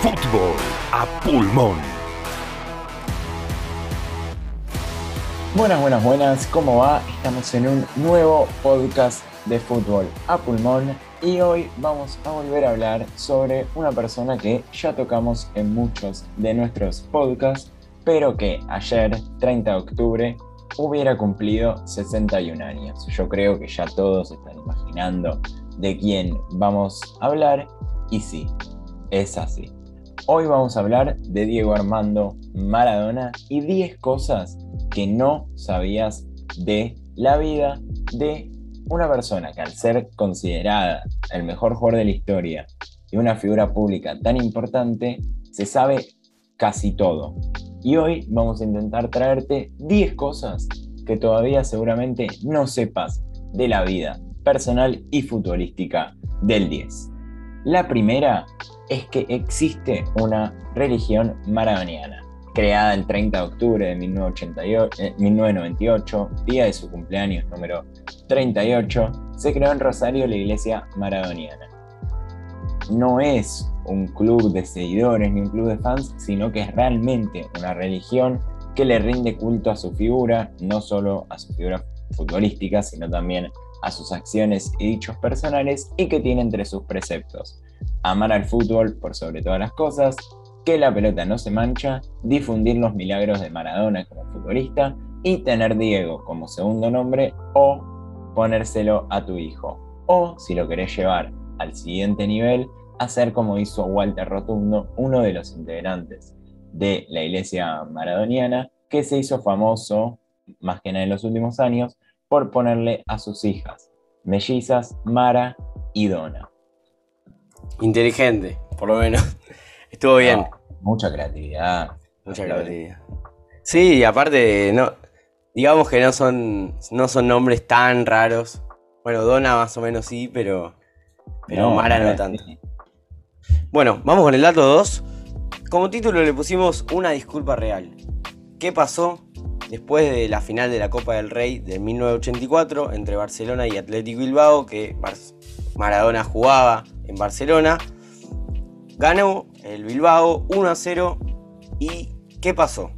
Fútbol a pulmón. Buenas, buenas, buenas, ¿cómo va? Estamos en un nuevo podcast de fútbol a pulmón y hoy vamos a volver a hablar sobre una persona que ya tocamos en muchos de nuestros podcasts, pero que ayer, 30 de octubre, hubiera cumplido 61 años. Yo creo que ya todos están imaginando de quién vamos a hablar y sí, es así. Hoy vamos a hablar de Diego Armando Maradona y 10 cosas que no sabías de la vida de una persona que al ser considerada el mejor jugador de la historia y una figura pública tan importante, se sabe casi todo. Y hoy vamos a intentar traerte 10 cosas que todavía seguramente no sepas de la vida personal y futbolística del 10. La primera es que existe una religión maradoniana, creada el 30 de octubre de 1998, eh, día de su cumpleaños número 38, se creó en Rosario la iglesia maradoniana. No es un club de seguidores ni un club de fans, sino que es realmente una religión que le rinde culto a su figura, no solo a su figura futbolística, sino también a sus acciones y dichos personales y que tiene entre sus preceptos amar al fútbol por sobre todas las cosas, que la pelota no se mancha, difundir los milagros de Maradona como futbolista y tener Diego como segundo nombre o ponérselo a tu hijo. O, si lo querés llevar al siguiente nivel, hacer como hizo Walter Rotundo, uno de los integrantes de la iglesia maradoniana, que se hizo famoso, más que nada en los últimos años, por ponerle a sus hijas, mellizas Mara y Dona. Inteligente, por lo menos. Estuvo bien. mucha creatividad. Mucha creatividad. Sí, aparte, no, digamos que no son, no son nombres tan raros. Bueno, Dona más o menos sí, pero, pero Mara no tanto. Bueno, vamos con el dato 2. Como título le pusimos una disculpa real. ¿Qué pasó después de la final de la Copa del Rey de 1984 entre Barcelona y Atlético Bilbao, que Maradona jugaba en Barcelona. Ganó el Bilbao 1 a 0. ¿Y qué pasó?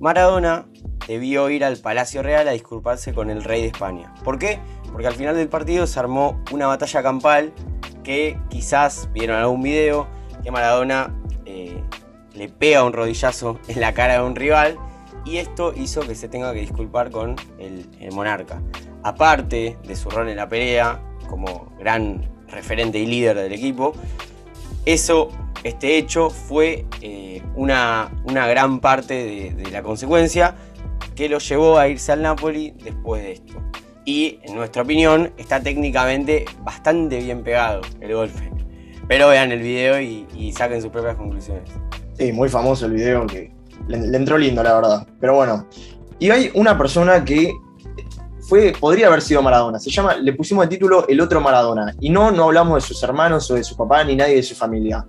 Maradona debió ir al Palacio Real a disculparse con el rey de España. ¿Por qué? Porque al final del partido se armó una batalla campal que quizás vieron algún video que Maradona eh, le pega un rodillazo en la cara de un rival y esto hizo que se tenga que disculpar con el, monarca. Aparte de su rol en la pelea como gran referente y líder del equipo. Eso, este hecho, fue eh, una, una, gran parte de, la consecuencia que lo llevó a irse al Napoli después de esto. Y en nuestra opinión está técnicamente bastante bien pegado el golpe. Pero vean el video y, saquen sus propias conclusiones. Sí, muy famoso el video le, le entró lindo, la verdad. Pero bueno, y hay una persona que podría haber sido Maradona. Se llama, le pusimos el título El otro Maradona. Y no, no hablamos de sus hermanos o de su papá ni nadie de su familia.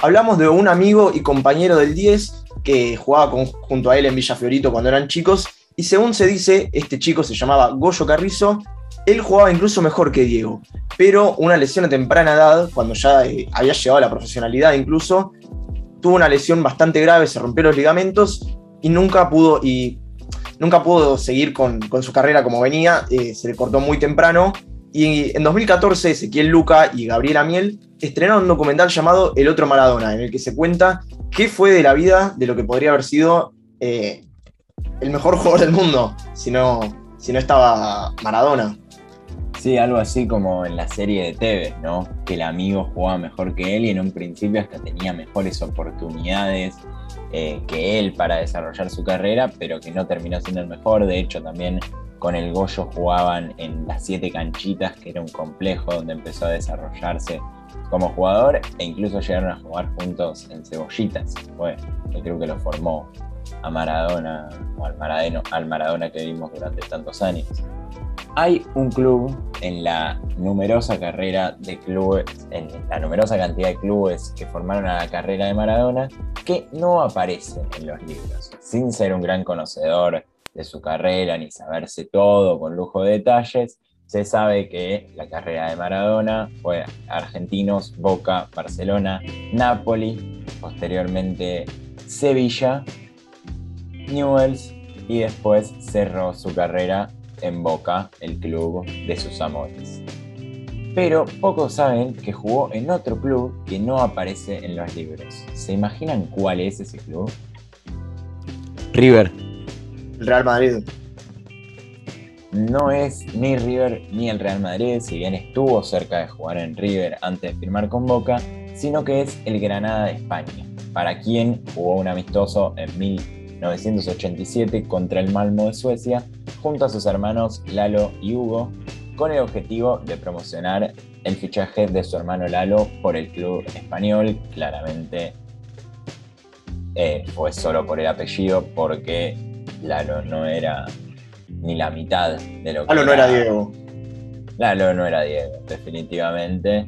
Hablamos de un amigo y compañero del 10 que jugaba junto a él en Villa Fiorito cuando eran chicos. Y según se dice, este chico se llamaba Goyo Carrizo. Él jugaba incluso mejor que Diego, pero una lesión a temprana edad, cuando ya eh, había llegado a la profesionalidad incluso, tuvo una lesión bastante grave, se rompió los ligamentos y nunca pudo, y nunca pudo seguir con, su carrera como venía, eh, se le cortó muy temprano. Y en 2014, Ezequiel Luca y Gabriela Miel estrenaron un documental llamado El otro Maradona, en el que se cuenta qué fue de la vida de lo que podría haber sido eh, el mejor jugador del mundo si no, si no estaba Maradona. Sí, algo así como en la serie de Tevez, ¿no? Que el amigo jugaba mejor que él y en un principio hasta tenía mejores oportunidades eh, que él para desarrollar su carrera, pero que no terminó siendo el mejor. De hecho, también con el Goyo jugaban en las siete canchitas, que era un complejo donde empezó a desarrollarse como jugador, e incluso llegaron a jugar juntos en cebollitas. Fue, yo creo que lo formó a Maradona, o al Maradona, al Maradona que vimos durante tantos años. Hay un club en la numerosa carrera de clubes, en la numerosa cantidad de clubes que formaron a la carrera de Maradona, que no aparece en los libros. Sin ser un gran conocedor de su carrera ni saberse todo con lujo de detalles, se sabe que la carrera de Maradona fue Argentinos, Boca, Barcelona, Napoli, posteriormente Sevilla, Newells y después cerró su carrera en Boca, el club de sus amores. Pero pocos saben que jugó en otro club que no aparece en los libros. ¿Se imaginan cuál es ese club? River. El Real Madrid. No es ni River ni el Real Madrid, si bien estuvo cerca de jugar en River antes de firmar con Boca, sino que es el Granada de España, para quien jugó un amistoso en 1987 contra el Malmo de Suecia, junto a sus hermanos Lalo y Hugo, con el objetivo de promocionar el fichaje de su hermano Lalo por el club español. Claramente eh, fue solo por el apellido, porque Lalo no era ni la mitad de lo que. Lalo no era Diego. Lalo no era Diego, definitivamente.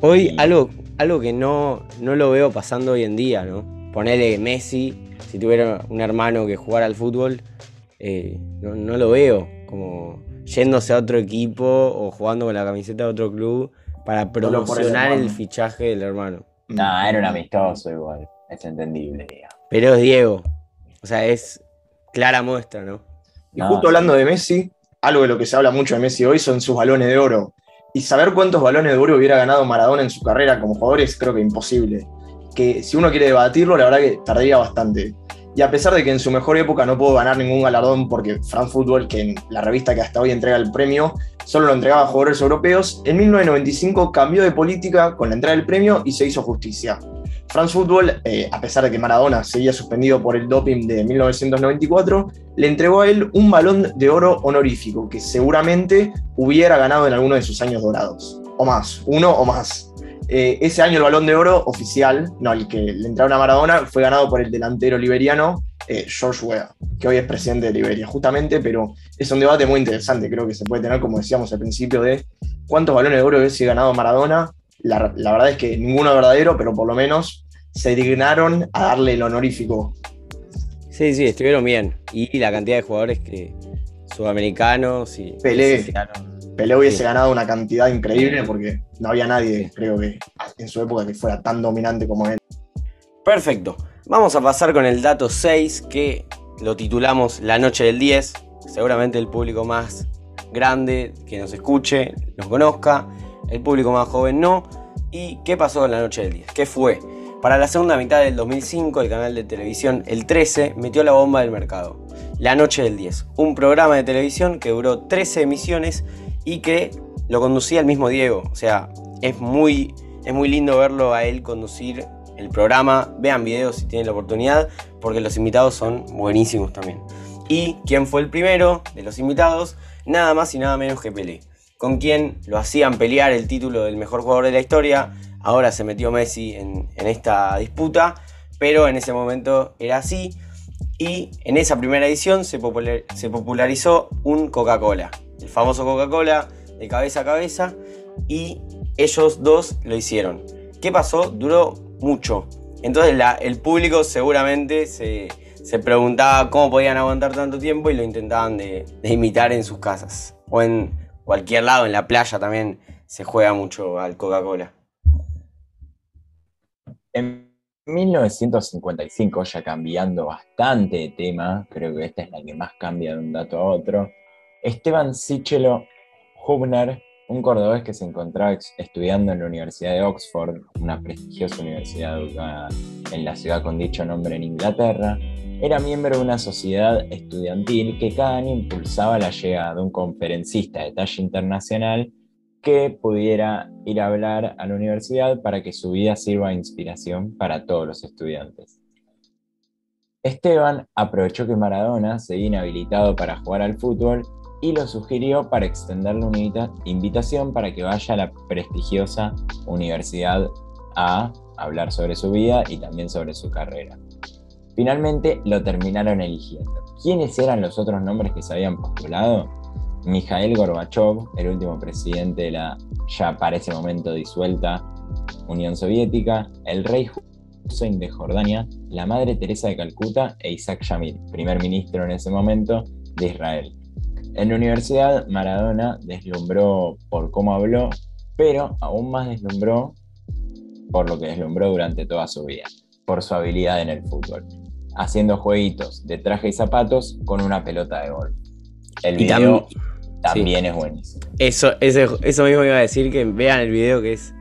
Hoy Y- algo, algo que no, no lo veo pasando hoy en día, ¿no? Ponerle Messi, si tuviera un hermano que jugara al fútbol, eh, no, no lo veo como yéndose a otro equipo o jugando con la camiseta de otro club para el promocionar el, fichaje del hermano. No, era un amistoso igual. Es entendible, digamos. Pero es Diego. O sea, es clara muestra, ¿no? Y No, justo hablando de Messi, algo de lo que se habla mucho de Messi hoy son sus balones de oro. Y saber cuántos balones de oro hubiera ganado Maradona en su carrera como jugador es creo que imposible. Que si uno quiere debatirlo, la verdad que tardaría bastante. Y a pesar de que en su mejor época no pudo ganar ningún galardón porque France Football, que en la revista que hasta hoy entrega el premio, solo lo entregaba a jugadores europeos, en 1995 cambió de política con la entrega del premio y se hizo justicia. France Football, eh, a pesar de que Maradona seguía suspendido por el doping de 1994, le entregó a él un balón de oro honorífico que seguramente hubiera ganado en alguno de sus años dorados. O más, uno o más. Eh, ese año el balón de oro oficial, no, el que le entraron a Maradona, fue ganado por el delantero liberiano eh, George Weah, que hoy es presidente de Liberia, justamente, pero es un debate muy interesante, creo que se puede tener, como decíamos al principio, de cuántos balones de oro hubiese ganado Maradona. La, la verdad es que ninguno es verdadero, pero por lo menos se dignaron a darle el honorífico. Sí, sí, estuvieron bien. Y la cantidad de jugadores que sudamericanos y Pelé. que Pelé hubiese Sí. ganado una cantidad increíble porque no había nadie, creo que en su época, que fuera tan dominante como él. Perfecto. Vamos a pasar con el dato 6 que lo titulamos La Noche del 10. Seguramente el público más grande que nos escuche, nos conozca. El público más joven no. ¿Y qué pasó en la Noche del 10? ¿Qué fue? Para la segunda mitad del 2005, el canal de televisión El 13 metió la bomba del mercado. La Noche del 10, un programa de televisión que duró 13 emisiones y que lo conducía el mismo Diego. O sea, es muy, es muy lindo verlo a él conducir el programa. Vean videos si tienen la oportunidad, porque los invitados son buenísimos también. ¿Y quién fue el primero de los invitados? Nada más y nada menos que Pelé. Con quien lo hacían pelear el título del mejor jugador de la historia. Ahora se metió Messi en, esta disputa, pero en ese momento era así. Y en esa primera edición se popularizó un Coca-Cola, el famoso Coca-Cola de cabeza a cabeza, y ellos dos lo hicieron. ¿Qué pasó? Duró mucho. Entonces el público seguramente se, se preguntaba cómo podían aguantar tanto tiempo y lo intentaban de, de imitar en sus casas. O en cualquier lado, en la playa también se juega mucho al Coca-Cola. En 1955, ya cambiando bastante de tema, creo que esta es la que más cambia de un dato a otro, Esteban Sichelo Hubner, un cordobés que se encontraba estudiando en la Universidad de Oxford, una prestigiosa universidad ubicada en la ciudad con dicho nombre en Inglaterra, era miembro de una sociedad estudiantil que cada año impulsaba la llegada de un conferencista de talla internacional que pudiera ir a hablar a la universidad para que su vida sirva de inspiración para todos los estudiantes. Esteban aprovechó que Maradona seguía inhabilitado para jugar al fútbol y lo sugirió para extenderle una invita- invitación para que vaya a la prestigiosa universidad a hablar sobre su vida y también sobre su carrera. Finalmente lo terminaron eligiendo. ¿Quiénes eran los otros nombres que se habían postulado? Mikhail Gorbachev, el último presidente de la ya para ese momento disuelta Unión Soviética, el rey Hussein de Jordania, la madre Teresa de Calcuta e Isaac Shamir, primer ministro en ese momento de Israel. En la universidad, Maradona deslumbró por cómo habló, pero aún más deslumbró por lo que deslumbró durante toda su vida. por su habilidad en el fútbol, haciendo jueguitos de traje y zapatos con una pelota de golf. El Y tam- video también es buenísimo. Eso, eso, eso mismo iba a decir, que vean el video que es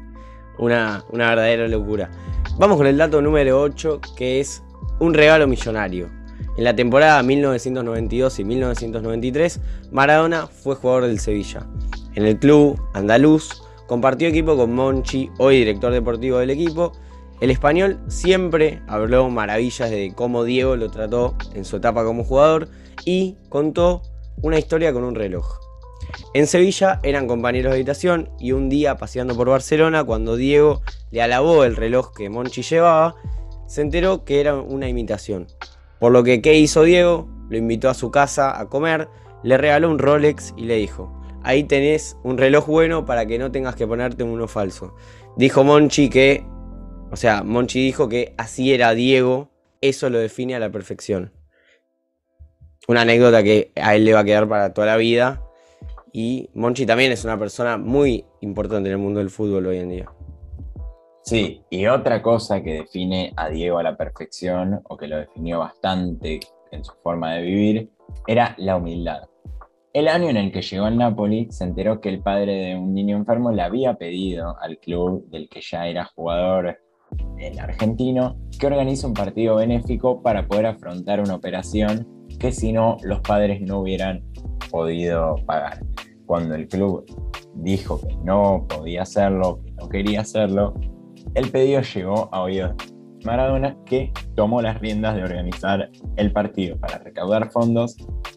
una, una verdadera locura. Vamos con el dato número 8, que es un regalo millonario. En la temporada 1992 y 1993, Maradona fue jugador del Sevilla. En el club andaluz compartió equipo con Monchi, hoy director deportivo del equipo. El español siempre habló maravillas de cómo Diego lo trató en su etapa como jugador y contó una historia con un reloj. En Sevilla eran compañeros de habitación y un día paseando por Barcelona, cuando Diego le alabó el reloj que Monchi llevaba, se enteró que era una imitación. Por lo que, ¿qué hizo Diego? Lo invitó a su casa a comer, le regaló un Rolex y le dijo, ahí tenés un reloj bueno para que no tengas que ponerte uno falso. Dijo Monchi que, o sea, Monchi dijo que así era Diego, eso lo define a la perfección. Una anécdota que a él le va a quedar para toda la vida. Y Monchi también es una persona muy importante en el mundo del fútbol hoy en día. Sí, y otra cosa que define a Diego a la perfección, o que lo definió bastante en su forma de vivir, era la humildad. El año en el que llegó al Napoli, se enteró que el padre de un niño enfermo le había pedido al club del que ya era jugador el argentino que organice un partido benéfico para poder afrontar una operación que si no los padres no hubieran podido pagar. Cuando el club dijo que no podía hacerlo, que no quería hacerlo, el pedido llegó a oídos de Maradona, que tomó las riendas de organizar el partido para recaudar fondos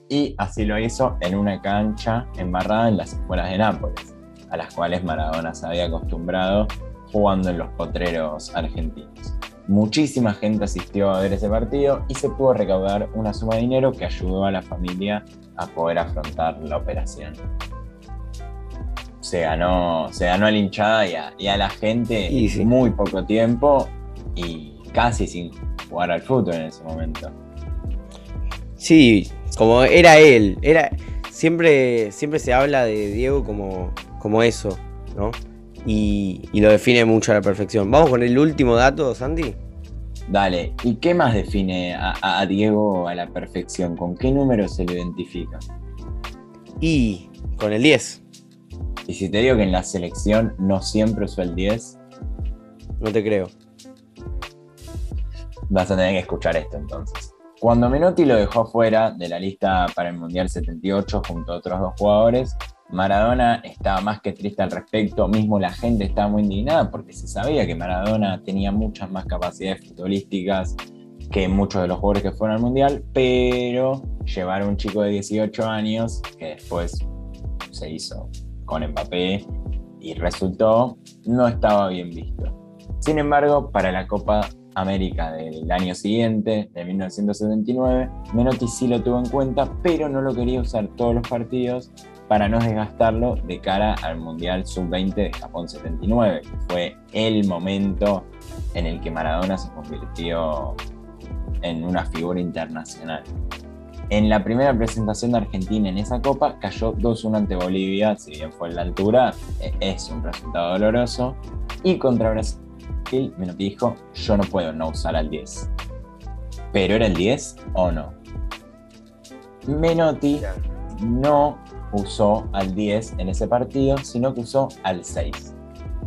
y así lo hizo en una cancha embarrada en las afueras de Nápoles, a las cuales Maradona se había acostumbrado jugando en los potreros argentinos. Muchísima gente asistió a ver ese partido y se pudo recaudar una suma de dinero que ayudó a la familia a poder afrontar la operación. Se ganó, se ganó a la hinchada y a, y a la gente sí. en muy poco tiempo y casi sin jugar al fútbol en ese momento. Sí, como era él. Era, siempre, siempre se habla de Diego como, como eso, ¿no? Y, y lo define mucho a la perfección. Vamos con el último dato, Santi. Dale, ¿y qué más define a, a- a Diego a la perfección? ¿Con qué número se lo identifica? Y con el 10. Y si te digo que en la selección no siempre usó el 10, No te creo. vas a tener que escuchar esto entonces. Cuando Menotti lo dejó fuera de la lista para el Mundial 78 junto a otros dos jugadores, Maradona estaba más que triste al respecto, mismo la gente estaba muy indignada porque se sabía que Maradona tenía muchas más capacidades futbolísticas que muchos de los jugadores que fueron al Mundial, pero llevar a un chico de 18 años, que después se hizo con Mbappé y resultó, no estaba bien visto. Sin embargo, para la Copa América del año siguiente, de 1979, Menotti sí lo tuvo en cuenta, pero no lo quería usar todos los partidos para no desgastarlo de cara al Mundial Sub-20 de Japón 79, que fue el momento en el que Maradona se convirtió en una figura internacional. En la primera presentación de Argentina en esa copa cayó 2-1 ante Bolivia, si bien fue en la altura, eh, es un resultado doloroso. Y contra Brasil, Menotti dijo, yo no puedo no usar al 10. ¿Pero era el 10 o no? Menotti no usó al 10 en ese partido, sino que usó al 6.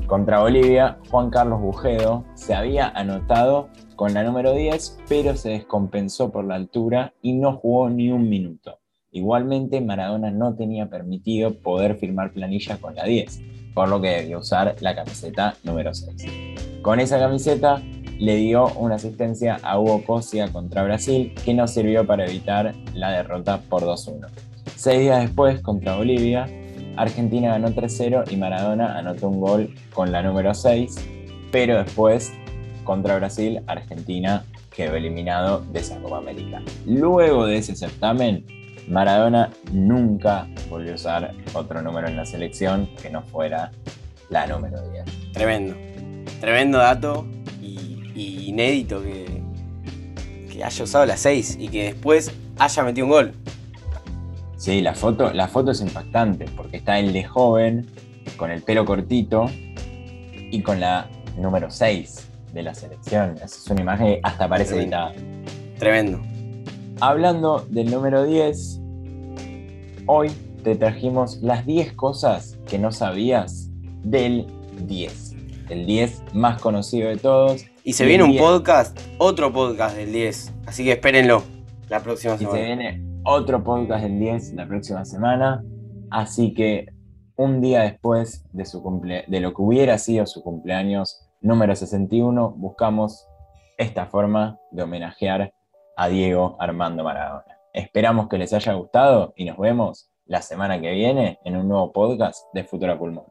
Contra Bolivia, Juan Carlos Bujedo se había anotado con la número 10, pero se descompensó por la altura y no jugó ni un minuto. Igualmente, Maradona no tenía permitido poder firmar planilla con la 10, por lo que debió usar la camiseta número 6. Con esa camiseta le dio una asistencia a Hugo Cosia contra Brasil, que no sirvió para evitar la derrota por 2-1. Seis días después, contra Bolivia, Argentina ganó 3-0 y Maradona anotó un gol con la número 6, pero después, contra Brasil, Argentina quedó eliminado de esa Copa América. Luego de ese certamen, Maradona nunca volvió a usar otro número en la selección que no fuera la número 10. Tremendo. Tremendo dato y, y inédito que, que haya usado la 6 y que después haya metido un gol. Sí, la foto, la foto es impactante porque está él de joven, con el pelo cortito y con la número 6. De la selección. Es una imagen que hasta parece Tremendo. editada. Tremendo. Hablando del número 10, hoy te trajimos las 10 cosas que no sabías del 10. El 10 más conocido de todos. Y se viene un 10. podcast, otro podcast del 10. Así que espérenlo la próxima Y se semana. viene otro podcast del 10 la próxima semana. Así que un día después de, su cumple de lo que hubiera sido su cumpleaños número 61, buscamos esta forma de homenajear a Diego Armando Maradona. Esperamos que les haya gustado y nos vemos la semana que viene en un nuevo podcast de Futura Pulmón.